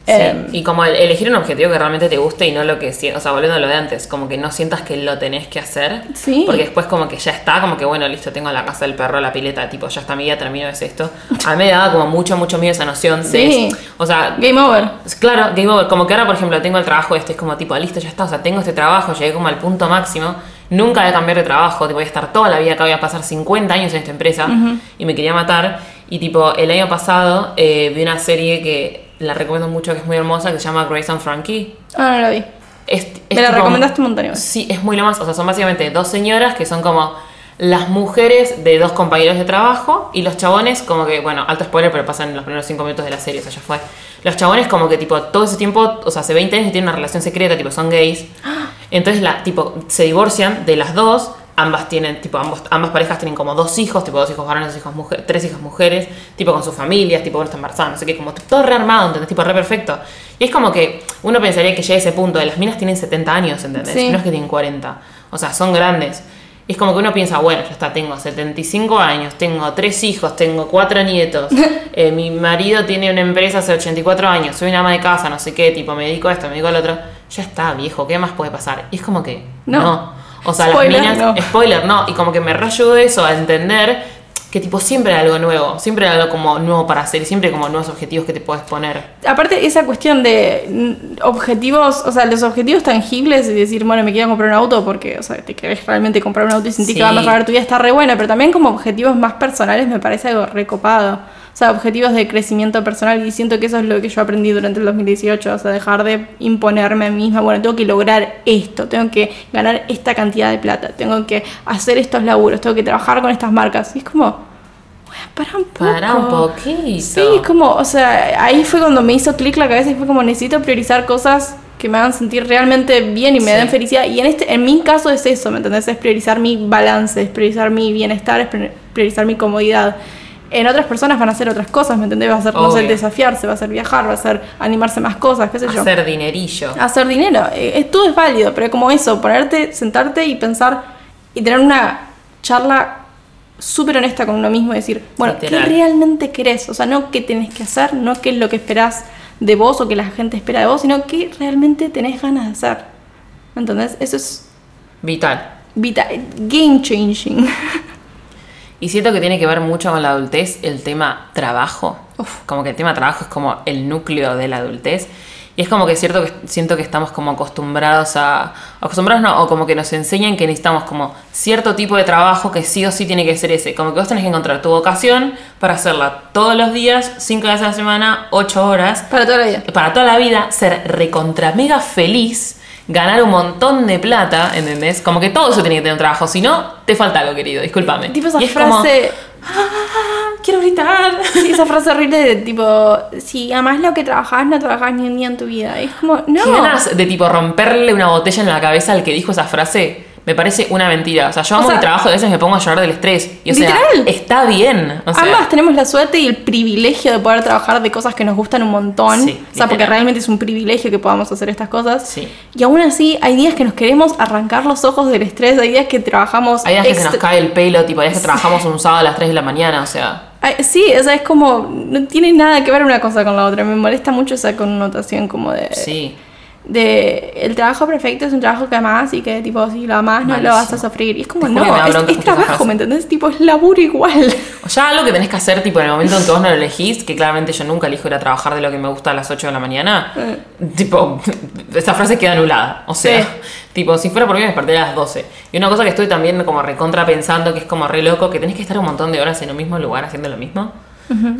Sí, Em, y como el- elegir un objetivo que realmente te guste y no lo que o sea, volviendo a lo de antes, como que no sientas que lo tenés que hacer, Sí. porque después como que ya está, como que bueno, listo, tengo la casa del perro, la pileta, tipo, ya está mi vida, termino, es esto. A mí me daba como mucho, mucho miedo esa noción Sí. de, o sea, Game over. Claro, game over. Como que ahora, por ejemplo, tengo el trabajo este, es como tipo, listo, ya está. O sea, tengo este trabajo, llegué como al punto máximo. Nunca voy a cambiar de trabajo, tipo, voy a estar toda la vida acá, voy a pasar 50 años en esta empresa y me quería matar. Y tipo, el año pasado eh, vi una serie que la recomiendo mucho, que es muy hermosa, que se llama Grace and Frankie. Ah, no la vi. Es- es Me la tipo- recomendaste un montón. igual. Sí, es muy lo más. O sea, son básicamente dos señoras que son como las mujeres de dos compañeros de trabajo y los chabones, como que, bueno, alto spoiler, pero pasan los primeros cinco minutos de la serie, o sea, ya fue. Los chabones, como que, tipo, todo ese tiempo, o sea, hace 20 años que tienen una relación secreta, tipo, son gays. Entonces, la, tipo, se divorcian de las dos. Ambas tienen, tipo, ambos, ambas parejas tienen como dos hijos, tipo, dos hijos varones, dos hijos mujeres, tres hijas mujeres, tipo, con sus familias, tipo, uno está embarazada, no sé qué, como todo rearmado, ¿entendés? Tipo, re perfecto. Y es como que uno pensaría que llega a ese punto, de las minas tienen 70 años, ¿entendés? Sí. No es que tienen 40. O sea, son grandes. Y es como que uno piensa, bueno, ya está, tengo 75 años, tengo tres hijos, tengo cuatro nietos, eh, mi marido tiene una empresa hace 84 años, soy una ama de casa, no sé qué, tipo, me dedico a esto, me dedico al otro. Ya está, viejo, ¿qué más puede pasar? Y es como que, No. no. O sea, Spoiler, las minas, no. spoiler, no. Y como que me reayudó eso a entender que, tipo, siempre hay algo nuevo, siempre hay algo como nuevo para hacer, siempre hay como nuevos objetivos que te puedes poner. Aparte, esa cuestión de mm, objetivos, o sea, los objetivos tangibles y decir, bueno, me quiero comprar un auto porque, o sea, te querés realmente comprar un auto y sentir Sí. que va a mejorar tu vida, está re buena, pero también como objetivos más personales me parece algo recopado. O sea, objetivos de crecimiento personal y siento que eso es lo que yo aprendí durante el 2018, o sea, dejar de imponerme a mí misma, bueno, tengo que lograr esto, tengo que ganar esta cantidad de plata, tengo que hacer estos laburos, tengo que trabajar con estas marcas. Y es como, para un poco. Para un poquito. Sí, es como, o sea, ahí fue cuando me hizo clic la cabeza y fue como necesito priorizar cosas que me hagan sentir realmente bien y me Sí. den felicidad. Y en este, en mi caso es eso, ¿me entendés? Es priorizar mi balance, es priorizar mi bienestar, es pri- priorizar mi comodidad. En otras personas van a hacer otras cosas, ¿me entendés? Va a ser, no sé, desafiarse, va a ser viajar, va a ser animarse más cosas, qué sé yo. Hacer dinerillo. Hacer dinero. Eh, todo es válido, pero como eso, ponerte, sentarte y pensar y tener una charla súper honesta con uno mismo y decir, bueno, Literal. ¿qué realmente querés? O sea, no qué tenés que hacer, no qué es lo que esperás de vos o que la gente espera de vos, sino qué realmente tenés ganas de hacer. ¿Entendés? Eso es Vital. vital, game changing. Y siento que tiene que ver mucho con la adultez el tema trabajo. Uf. Como que el tema trabajo es como el núcleo de la adultez. Y es como que es cierto que siento que estamos como acostumbrados a. Acostumbrados no, o como que nos enseñan que necesitamos como cierto tipo de trabajo que sí o sí tiene que ser ese. Como que vos tenés que encontrar tu vocación para hacerla todos los días, cinco veces a la semana, ocho horas. Para toda la vida. para toda la vida, ser recontra mega feliz, ganar un montón de plata, ¿entendés? Como que todo eso tiene que tener un trabajo, si no, te falta algo, querido, discúlpame. Tipo esa Y es como, frase, "Ah, quiero gritar. sí, esa frase horrible de tipo, si amás lo que trabajás, no trabajás ni un día en tu vida. Es como, no. Qué ganas de tipo romperle una botella en la cabeza al que dijo esa frase. Me parece una mentira. O sea, yo amo sea, mi trabajo y a veces me pongo a llorar del estrés. Y o sea, literal. está bien. O sea, Ambas tenemos la suerte y el privilegio de poder trabajar de cosas que nos gustan un montón. Sí, o sea, porque realmente es un privilegio que podamos hacer estas cosas. Sí. Y aún así, hay días que nos queremos arrancar los ojos del estrés, hay días que trabajamos. hay días que se nos cae el pelo, tipo, hay días que trabajamos un sábado a las 3 de la mañana, o sea. Ay, Sí, o sea, es como. No tiene nada que ver una cosa con la otra. Me molesta mucho esa connotación como de. Sí. De el trabajo perfecto es un trabajo que amás y que tipo si lo amás no lo vas a sufrir. Y es como, no, es, es trabajo. ¿me entendés? Tipo, es laburo igual. O ya algo que tenés que hacer, tipo, en el momento en que vos no lo elegís, que claramente yo nunca elijo ir a trabajar de lo que me gusta a las 8 de la mañana, tipo, esa frase queda anulada. O sea, Sí. tipo, si fuera por mí me despertaría a las 12. Y una cosa que estoy también como recontra pensando, que es como re loco, que tenés que estar un montón de horas en un mismo lugar haciendo lo mismo.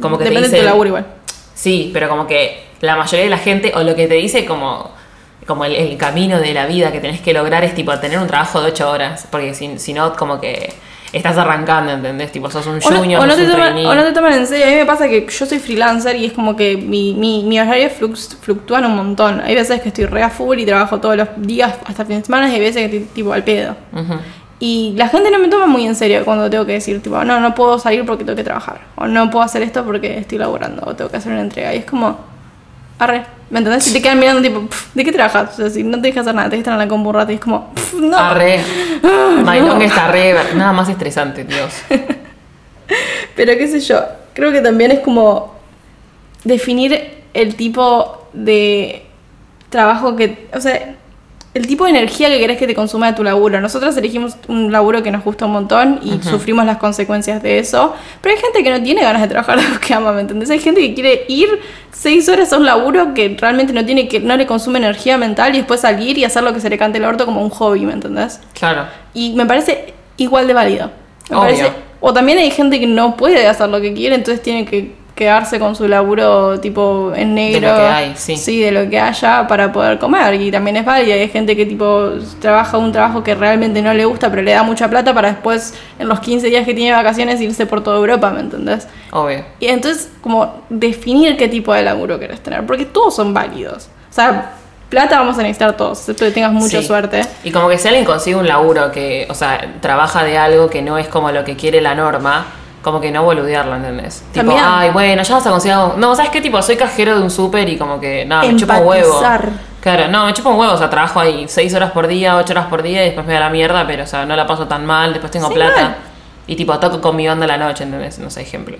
Como que te Depende de tu laburo igual. Sí, pero como que la mayoría de la gente, o lo que te dice como, como el, el camino de la vida que tenés que lograr es tipo tener un trabajo de 8 horas, porque si, si no, como que estás arrancando, ¿entendés? Tipo, sos un O no, junior, o no sos te un toman, o no te toman en serio. A mí me pasa que yo soy freelancer y es como que mi, mi, mi horario flux- fluctúan un montón. Hay veces que estoy re a full y trabajo todos los días hasta fin de semana y hay veces que estoy tipo al pedo. Ujú. Y la gente no me toma muy en serio cuando tengo que decir, tipo, no, no puedo salir porque tengo que trabajar. O no puedo hacer esto porque estoy laburando. O tengo que hacer una entrega. Y es como, arre. ¿Me entendés? Si te quedan mirando, tipo, "Pff, ¿de qué trabajas? O sea, si no te dejas hacer nada, te dejas estar en la compu un rato y es como, "Pff, no. Arre. Mailón está re. Nada más estresante, Dios. Pero qué sé yo, creo que también es como definir el tipo de trabajo que, o sea, el tipo de energía que querés que te consuma de tu laburo. Nosotros elegimos un laburo que nos gusta un montón y sufrimos las consecuencias de eso, pero hay gente que no tiene ganas de trabajar de lo que ama, ¿me entendés? Hay gente que quiere ir seis horas a un laburo que realmente no tiene que no le consume energía mental y después salir y hacer lo que se le cante el orto como un hobby, ¿me entendés? Claro. Y me parece igual de válido. Me Obvio. parece- o también hay gente que no puede hacer lo que quiere, entonces tiene que quedarse con su laburo tipo en negro. lo que hay, sí. de lo que haya para poder comer. Y también es válido. Hay gente que tipo trabaja un trabajo que realmente no le gusta, pero le da mucha plata para después, en los 15 días que tiene vacaciones, irse por toda Europa, ¿me entendés? Obvio. Y entonces, como definir qué tipo de laburo querés tener, porque todos son válidos. O sea, plata vamos a necesitar todos, excepto que tengas mucha Sí. suerte. Y como que si alguien consigue un laburo que, o sea, trabaja de algo que no es como lo que quiere la norma, como que no boludearlo, ¿entendés? Tipo, También. ay, bueno, ya vas a conseguir algo. No, ¿sabes qué? Tipo, soy cajero de un súper y como que, nada, me chupa un huevo. Empatizar. Claro, no, me chupa un huevo, o sea, trabajo ahí seis horas por día, ocho horas por día y después me da la mierda, pero, o sea, no la paso tan mal, después tengo Sí, plata. mal. Y tipo, toco con mi banda a la noche, ¿entendés? No sé, ejemplo.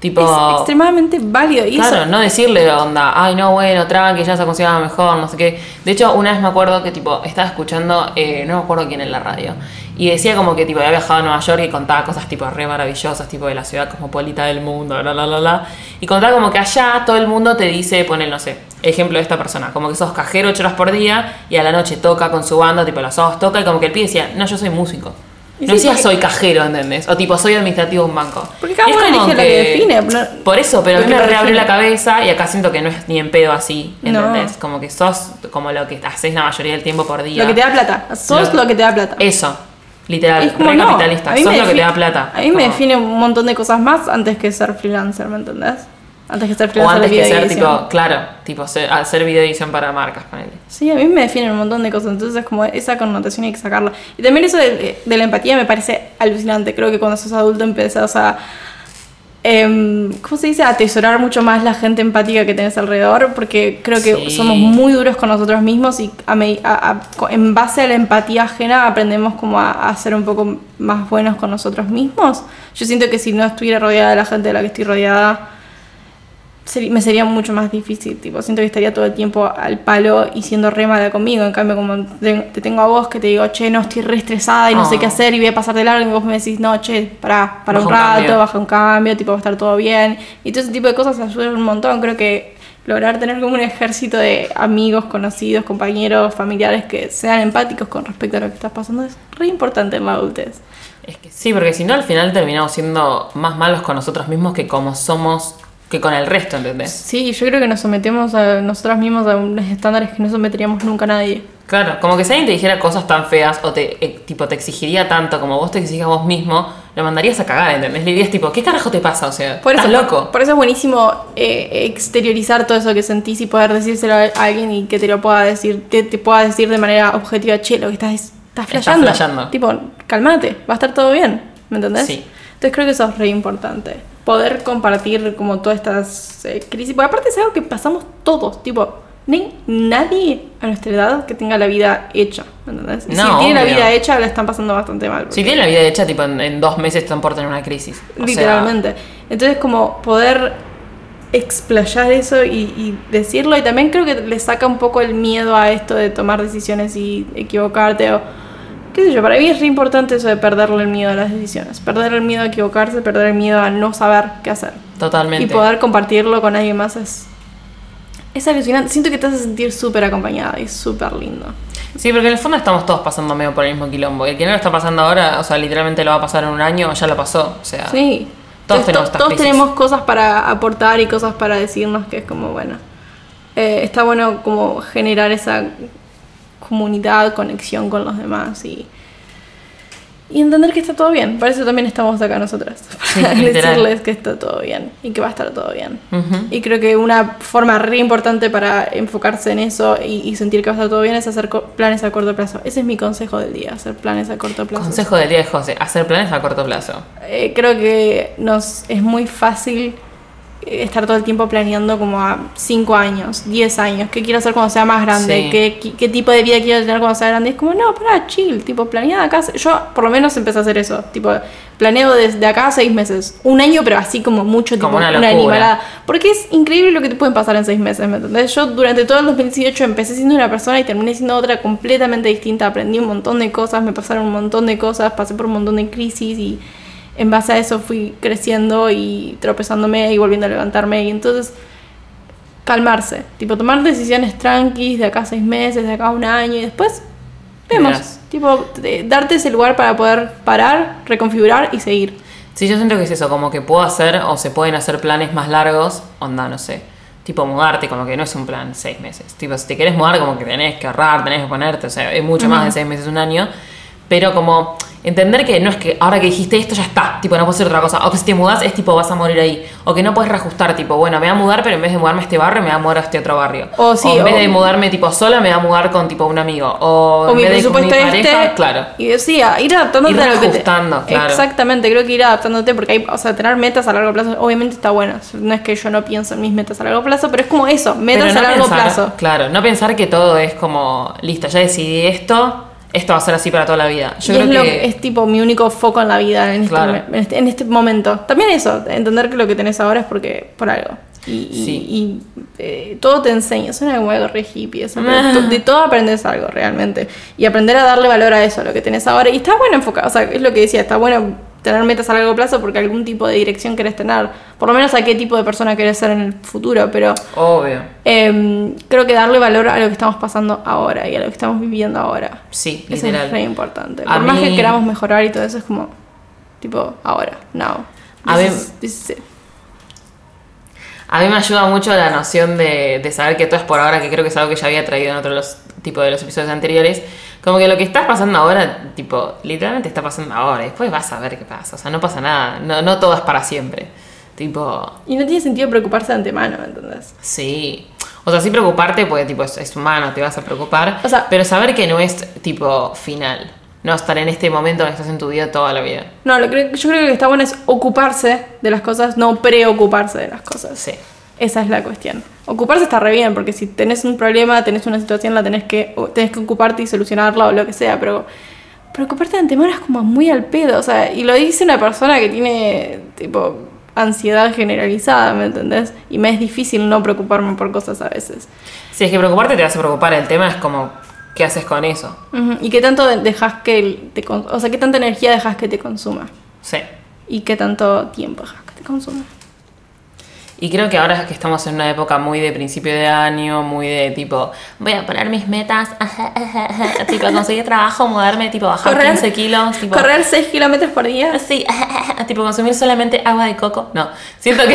Tipo... Es extremadamente válido. Y Claro, eso, no decirle onda, ay no, bueno, tranqui, ya se consiga mejor, no sé qué. De hecho, una vez me acuerdo que tipo, estaba escuchando, eh, no me acuerdo quién en la radio, y decía como que tipo había viajado a Nueva York y contaba cosas tipo re maravillosas, tipo de la ciudad cosmopolita del mundo, bla bla bla bla. Y contaba como que allá todo el mundo te dice, pone, no sé, ejemplo de esta persona, como que sos cajero ocho horas por día y a la noche toca con su banda, tipo las dos toca, y como que el pibe decía, no, yo soy músico. No sí, decía porque- soy cajero, ¿entendés? O tipo soy administrativo de un banco. Porque cada uno como elige lo que define, no- Por eso, pero a mí que me reabrió la cabeza y acá siento que no es ni en pedo así, No. ¿entendés? Como que sos como lo que haces la mayoría del tiempo por día. lo que te da plata. Sos Lo- lo, que te da plata. Eso, literal, Es como re no, capitalista, sos me lo que te da plata. A mí me Como- define un montón de cosas más antes que ser freelancer, ¿me entendés? Antes que ser O freelancer antes de que ser tipo, claro, tipo hacer video edición para marcas, ponele. Sí, a mí me definen un montón de cosas, entonces como esa connotación hay que sacarla. Y también eso de, de la empatía me parece alucinante. Creo que cuando sos adulto empiezas a, em, ¿cómo se dice? Atesorar mucho más la gente empática que tenés alrededor, porque creo que Sí. somos muy duros con nosotros mismos y a a- a- en base a la empatía ajena aprendemos como a, a ser un poco más buenos con nosotros mismos. Yo siento que si no estuviera rodeada de la gente de la que estoy rodeada, me sería mucho más difícil, tipo, siento que estaría todo el tiempo al palo y siendo re mala conmigo, en cambio como te, te tengo a vos que te digo, che, no, estoy re estresada y no sé qué hacer y voy a pasar de largo y vos me decís, no, che, para Baja un un rato, cambio. baja un cambio, tipo, va a estar todo bien, y todo ese tipo de cosas ayudan un montón, creo que lograr tener como un ejército de amigos, conocidos, compañeros, familiares que sean empáticos con respecto a lo que estás pasando es re importante en la adultez. Es que sí, porque si no al final terminamos siendo más malos con nosotros mismos que como somos, que con el resto, ¿entendés? Sí, yo creo que nos sometemos a nosotros mismos a unos estándares que no someteríamos nunca a nadie. Claro, como que si alguien te dijera cosas tan feas o te, eh, tipo, te exigiría tanto como vos te exigís a vos mismo, lo mandarías a cagar, ¿entendés? Le dirías tipo, ¿qué carajo te pasa? O sea, Por eso, estás loco. Por eso es buenísimo eh, exteriorizar todo eso que sentís y poder decírselo a alguien y que te lo pueda decir, te, te pueda decir de manera objetiva, che, lo que estás, estás Estás flasheando. flasheando. Tipo, calmate, va a estar todo bien, ¿me entendés? Sí. Entonces creo que eso es re importante. Poder compartir como todas estas eh, crisis, porque aparte es algo que pasamos todos, tipo, no hay nadie a nuestra edad que tenga la vida hecha, ¿me entendés? No, si tiene la vida hecha, la están pasando bastante mal. Si tienen la vida hecha, tipo, en, en dos meses están por tener una crisis. O sea, Literalmente. Entonces, como poder explayar eso y, y decirlo. Y también creo que le saca un poco el miedo a esto de tomar decisiones y equivocarte o qué sé yo. Para mí es re importante eso de perderle el miedo a las decisiones. Perder el miedo a equivocarse, perder el miedo a no saber qué hacer. Totalmente. Y poder compartirlo con alguien más es... Es alucinante. Siento que te hace sentir súper acompañada y súper lindo. Sí, porque en el fondo estamos todos pasando medio por el mismo quilombo. Y el que no lo está pasando ahora, o sea, literalmente lo va a pasar en un año, ya lo pasó. O sea, Sí. Todos Entonces, tenemos to- todos tenemos cosas para aportar y cosas para decirnos que es como, bueno, eh, está bueno como generar esa comunidad, conexión con los demás y, y entender que está todo bien. Para eso también estamos acá nosotras. Sí, Para literal. decirles que está todo bien y que va a estar todo bien. Ujú. Y creo que una forma re importante para enfocarse en eso y, y sentir que va a estar todo bien es hacer planes a corto plazo. Ese es mi consejo del día, hacer planes a corto plazo. Consejo del día de José, hacer planes a corto plazo. Eh, creo que nos es muy fácil estar todo el tiempo planeando como a 5 años, 10 años, qué quiero hacer cuando sea más grande, Sí. ¿Qué, qué, qué tipo de vida quiero tener cuando sea grande. Es como, no, para, chill, tipo, planea de acá. Yo por lo menos empecé a hacer eso, tipo, planeo desde acá a 6 meses, un año, pero así como mucho, tipo, Como una una, animalada. Porque es increíble lo que te pueden pasar en 6 meses, ¿me entendés? Yo durante todo el 2018 empecé siendo una persona y terminé siendo otra completamente distinta. Aprendí un montón de cosas, me pasaron un montón de cosas, pasé por un montón de crisis y en base a eso fui creciendo y tropezándome y volviendo a levantarme. Y entonces, calmarse. Tipo, tomar decisiones tranquis de acá a seis meses, de acá a un año y después vemos. Verás. Tipo, de- darte ese lugar para poder parar, reconfigurar y seguir. Sí, yo siento que es eso, como que puedo hacer o se pueden hacer planes más largos, onda, no sé. Tipo mudarte, como que no es un plan seis meses. Tipo, si te querés mudar, como que tenés que ahorrar, tenés que ponerte, o sea, es mucho más de seis meses, un año. Pero como entender que no es que ahora que dijiste esto ya está, tipo, no puedes hacer otra cosa. O que si te mudas es tipo, vas a morir ahí. O que no puedes reajustar, tipo, bueno, me voy a mudar, pero en vez de mudarme a este barrio, me voy a mudar a este otro barrio. O sí, en vez de mudarme tipo sola, me voy a mudar con tipo un amigo. O, O en mi vez de con mi presupuesto pareja, este. claro. Y decía, ir adaptándote Ir a lo que te- ajustando, claro. Exactamente, creo que ir adaptándote porque hay, o sea, tener metas a largo plazo, obviamente está bueno. No es que yo no pienso en mis metas a largo plazo, pero es como eso, metas a largo pensar, plazo. Claro, no pensar que todo es como, listo, ya decidí esto, esto va a ser así para toda la vida. Yo y creo es, lo que, es tipo mi único foco en la vida en este, Claro. en, este, en este momento. También eso, entender que lo que tenés ahora es porque por algo. Y, Sí. y, eh, todo te enseña, suena como algo re hippie eso, pero de todo aprendes algo realmente. Y aprender a darle valor a eso, a lo que tenés ahora. Y está bueno enfocar, o sea, es lo que decía, está bueno tener metas a largo plazo porque algún tipo de dirección querés tener. Por lo menos a qué tipo de persona querés ser en el futuro, pero obvio, em, creo que darle valor a lo que estamos pasando ahora y a lo que estamos viviendo ahora. sí, Eso literal. es re importante. A Por más que queramos mejorar y todo eso, es como, tipo, ahora, now. A This mí- is- this is it. A mí me ayuda mucho la noción de, de saber que todo es por ahora, que creo que es algo que ya había traído en otro los tipos de los episodios anteriores. Como que lo que está pasando ahora, tipo, literalmente está pasando ahora. Después vas a ver qué pasa. O sea, no pasa nada. No, no todo es para siempre. Tipo, Y no tiene sentido preocuparse de antemano, ¿me entendés? Sí. O sea, sí preocuparte, porque tipo es, es humano, te vas a preocupar. O sea- pero saber que no es tipo final. No estar en este momento que estás en tu vida toda la vida. No, lo que, yo creo que lo que está bueno es ocuparse de las cosas, no preocuparse de las cosas. Sí. Esa es la cuestión. Ocuparse está re bien, porque si tenés un problema, tenés una situación, la tenés que, tenés que ocuparte y solucionarla o lo que sea, pero preocuparte de antemano es como muy al pedo, o sea, y lo dice una persona que tiene, tipo, ansiedad generalizada, ¿me entendés? Y me es difícil no preocuparme por cosas a veces. Si es que preocuparte te vas a preocupar. El tema es como, ¿qué haces con eso? Y qué tanto de- dejas que te, o sea, qué tanta energía dejas que te consuma Sí. y qué tanto tiempo dejas que te consuma. Y creo que ahora que estamos en una época muy de principio de año, muy de tipo, voy a poner mis metas, ajá, ajá, ajá, tipo conseguir trabajo, mudarme, tipo bajar 15 kilos, tipo... correr 6 kilómetros por día. Sí, tipo consumir solamente agua de coco. No, siento que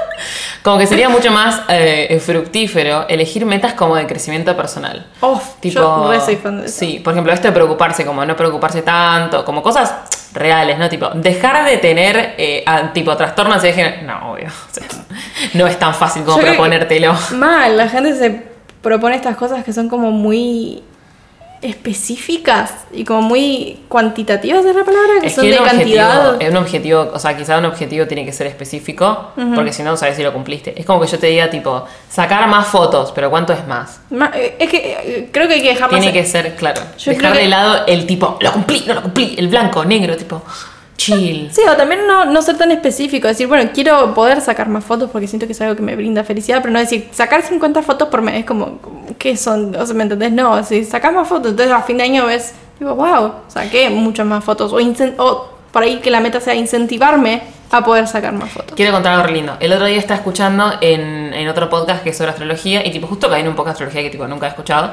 como que sería mucho más eh, fructífero elegir metas como de crecimiento personal. Yo soy fan de eso. Sí, por ejemplo, esto de preocuparse, como no preocuparse tanto, como cosas reales, ¿no? Tipo, dejar de tener, eh, a- tipo, trastornos de género. No, obvio. o sea, no es tan fácil como Yo proponértelo. Mal, la gente se propone estas cosas que son como muy específicas y como muy cuantitativas de la palabra, que Es son que de cantidad. objetivo, un objetivo, o sea, quizá un objetivo tiene que ser específico, porque si no, no sabes si lo cumpliste. Es como que yo te diga, tipo, sacar más fotos, pero ¿cuánto es más? Ma- eh, Es que eh, creo que hay que dejarlas Tiene que ser, claro, Yo dejar de que- lado el tipo, lo cumplí, no lo cumplí, el blanco, negro, tipo, chill. Sí, o también no, no ser tan específico, decir, bueno, quiero poder sacar más fotos porque siento que es algo que me brinda felicidad, pero no decir, sacar 50 fotos por mes, es como, ¿qué son? O sea, ¿me entendés? No, si sacas más fotos, entonces a fin de año ves, digo, wow, saqué muchas más fotos, o, o por ahí que la meta sea incentivarme a poder sacar más fotos. Quiero contar algo re lindo. El otro día estaba escuchando en, en otro podcast que es sobre astrología y tipo justo caí en un podcast de astrología que tipo nunca he escuchado.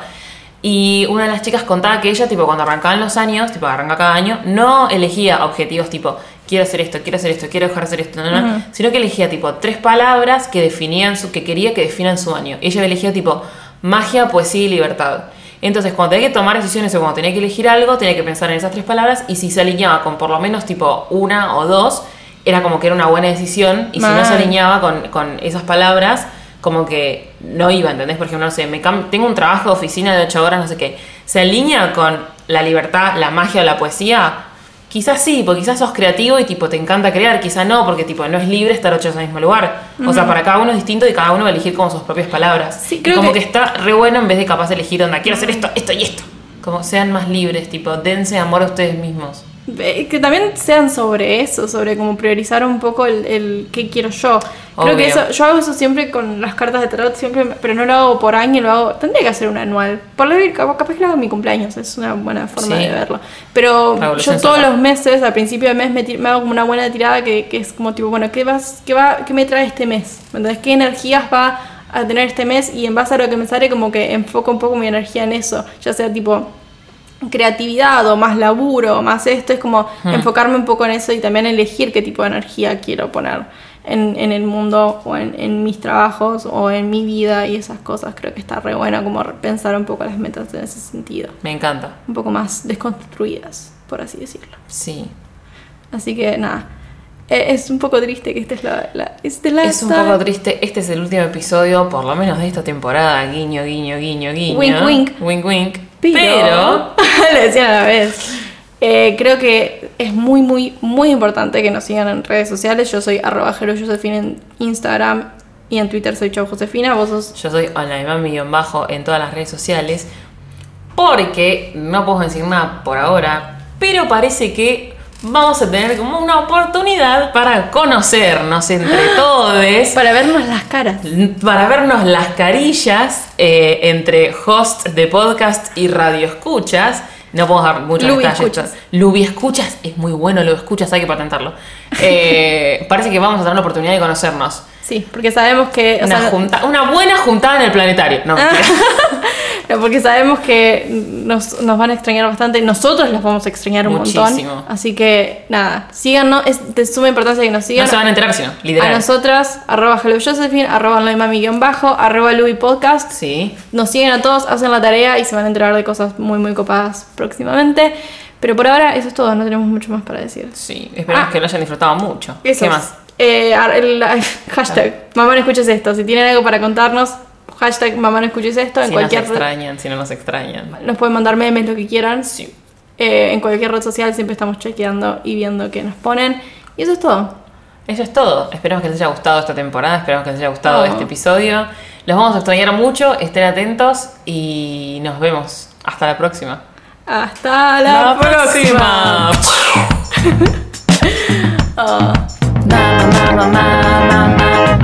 Y una de las chicas contaba que ella tipo cuando arrancaban los años, tipo arranca cada año, no elegía objetivos tipo quiero hacer esto, quiero hacer esto, quiero dejar de hacer esto, no, no, sino que elegía tipo tres palabras que definían su, que quería que definan su año. Ella elegía tipo magia, poesía y libertad. Entonces, cuando tenía que tomar decisiones o cuando tenía que elegir algo, tenía que pensar en esas tres palabras y si se alineaba con por lo menos tipo una o dos, era como que era una buena decisión y si no se alineaba con, con esas palabras, como que no iba, ¿entendés? Por ejemplo, no sé, me tengo un trabajo de oficina de ocho horas, no sé qué. ¿Se alinea con la libertad, la magia o la poesía? Quizás sí, porque quizás sos creativo y tipo te encanta crear, quizás no, porque tipo no es libre estar ocho horas en el mismo lugar. O sea, para cada uno es distinto y cada uno va a elegir como sus propias palabras. Sí, Y creo como que- que... está re bueno en vez de capaz de elegir onda, quiero hacer esto, esto y esto. Como sean más libres, tipo, dense amor a ustedes mismos. Que también sean sobre eso, sobre como priorizar un poco el, el qué quiero yo. Creo que Obvio. eso, yo hago eso siempre con las cartas de tarot, siempre, pero no lo hago por año, lo hago, tendría que hacer un anual. Por lo capaz, capaz que lo hago en mi cumpleaños, es una buena forma Sí. de verlo. Pero yo todos los meses, al principio de mes, me, me hago como una buena tirada que, que es como tipo, bueno, ¿qué, vas, qué, va, ¿qué me trae este mes? ¿Me entendés? ¿Qué energías va a tener este mes? Y en base a lo que me sale, como que enfoco un poco mi energía en eso, ya sea tipo creatividad o más laburo o más esto, es como enfocarme un poco en eso y también elegir qué tipo de energía quiero poner en, en el mundo o en, en mis trabajos o en mi vida y esas cosas. Creo que está re bueno como pensar un poco las metas en ese sentido, Me encanta. un poco más desconstruidas, por así decirlo. Sí. Así que nada, eh, es un poco triste que esta es la... la esta es la Es un poco triste. Este es el último episodio, por lo menos de esta temporada. Guiño, guiño, guiño, guiño. Wink, wink. Wink, wink. Pero, Pero. lo decían a la vez. Eh, creo que es muy, muy, muy importante que nos sigan en redes sociales. Yo soy arroba Josefina en Instagram y en Twitter soy Chau Josefina. Vos sos Yo soy bajo en todas las redes sociales. Porque no podemos decir nada por ahora. Pero parece que vamos a tener como una oportunidad para conocernos entre todos. para vernos las caras. Para vernos las carillas eh, entre host de podcast y radio escuchas. No podemos dar muchos detalles. escuchas. Escuchas es muy bueno, lo escuchas, hay que patentarlo. Eh, parece que vamos a tener la oportunidad de conocernos. Sí, porque sabemos que. o Una, sea, junta- una buena juntada en el planetario. No, Ah. No, porque sabemos que nos, nos van a extrañar bastante. Nosotros los vamos a extrañar un Muchísimo. montón. Así que nada, síganos. Es de suma importancia que nos sigan. no se van a enterar, sino, a literal. nosotras, arroba Hello Josephine, arroba bajo arroba Lubi Podcast. Sí. Nos siguen a todos, hacen la tarea y se van a enterar de cosas muy, muy copadas próximamente. Pero por ahora eso es todo, no tenemos mucho más para decir. Sí, esperamos Ah. que lo hayan disfrutado mucho. Eso ¿Qué más? Eh, el, hashtag, mamá no escuches esto. Si tienen algo para contarnos, hashtag mamá no escuches esto. En Si cualquier nos extrañan, si no nos extrañan. nos pueden mandar memes, lo que quieran. Sí. Eh, en cualquier red social siempre estamos chequeando y viendo qué nos ponen. Y eso es todo. Eso es todo. Esperamos que les haya gustado esta temporada, esperamos que les haya gustado Oh. este episodio. Los vamos a extrañar mucho, estén atentos y nos vemos. Hasta la próxima. Hasta la, próxima. Mama, mama, mama.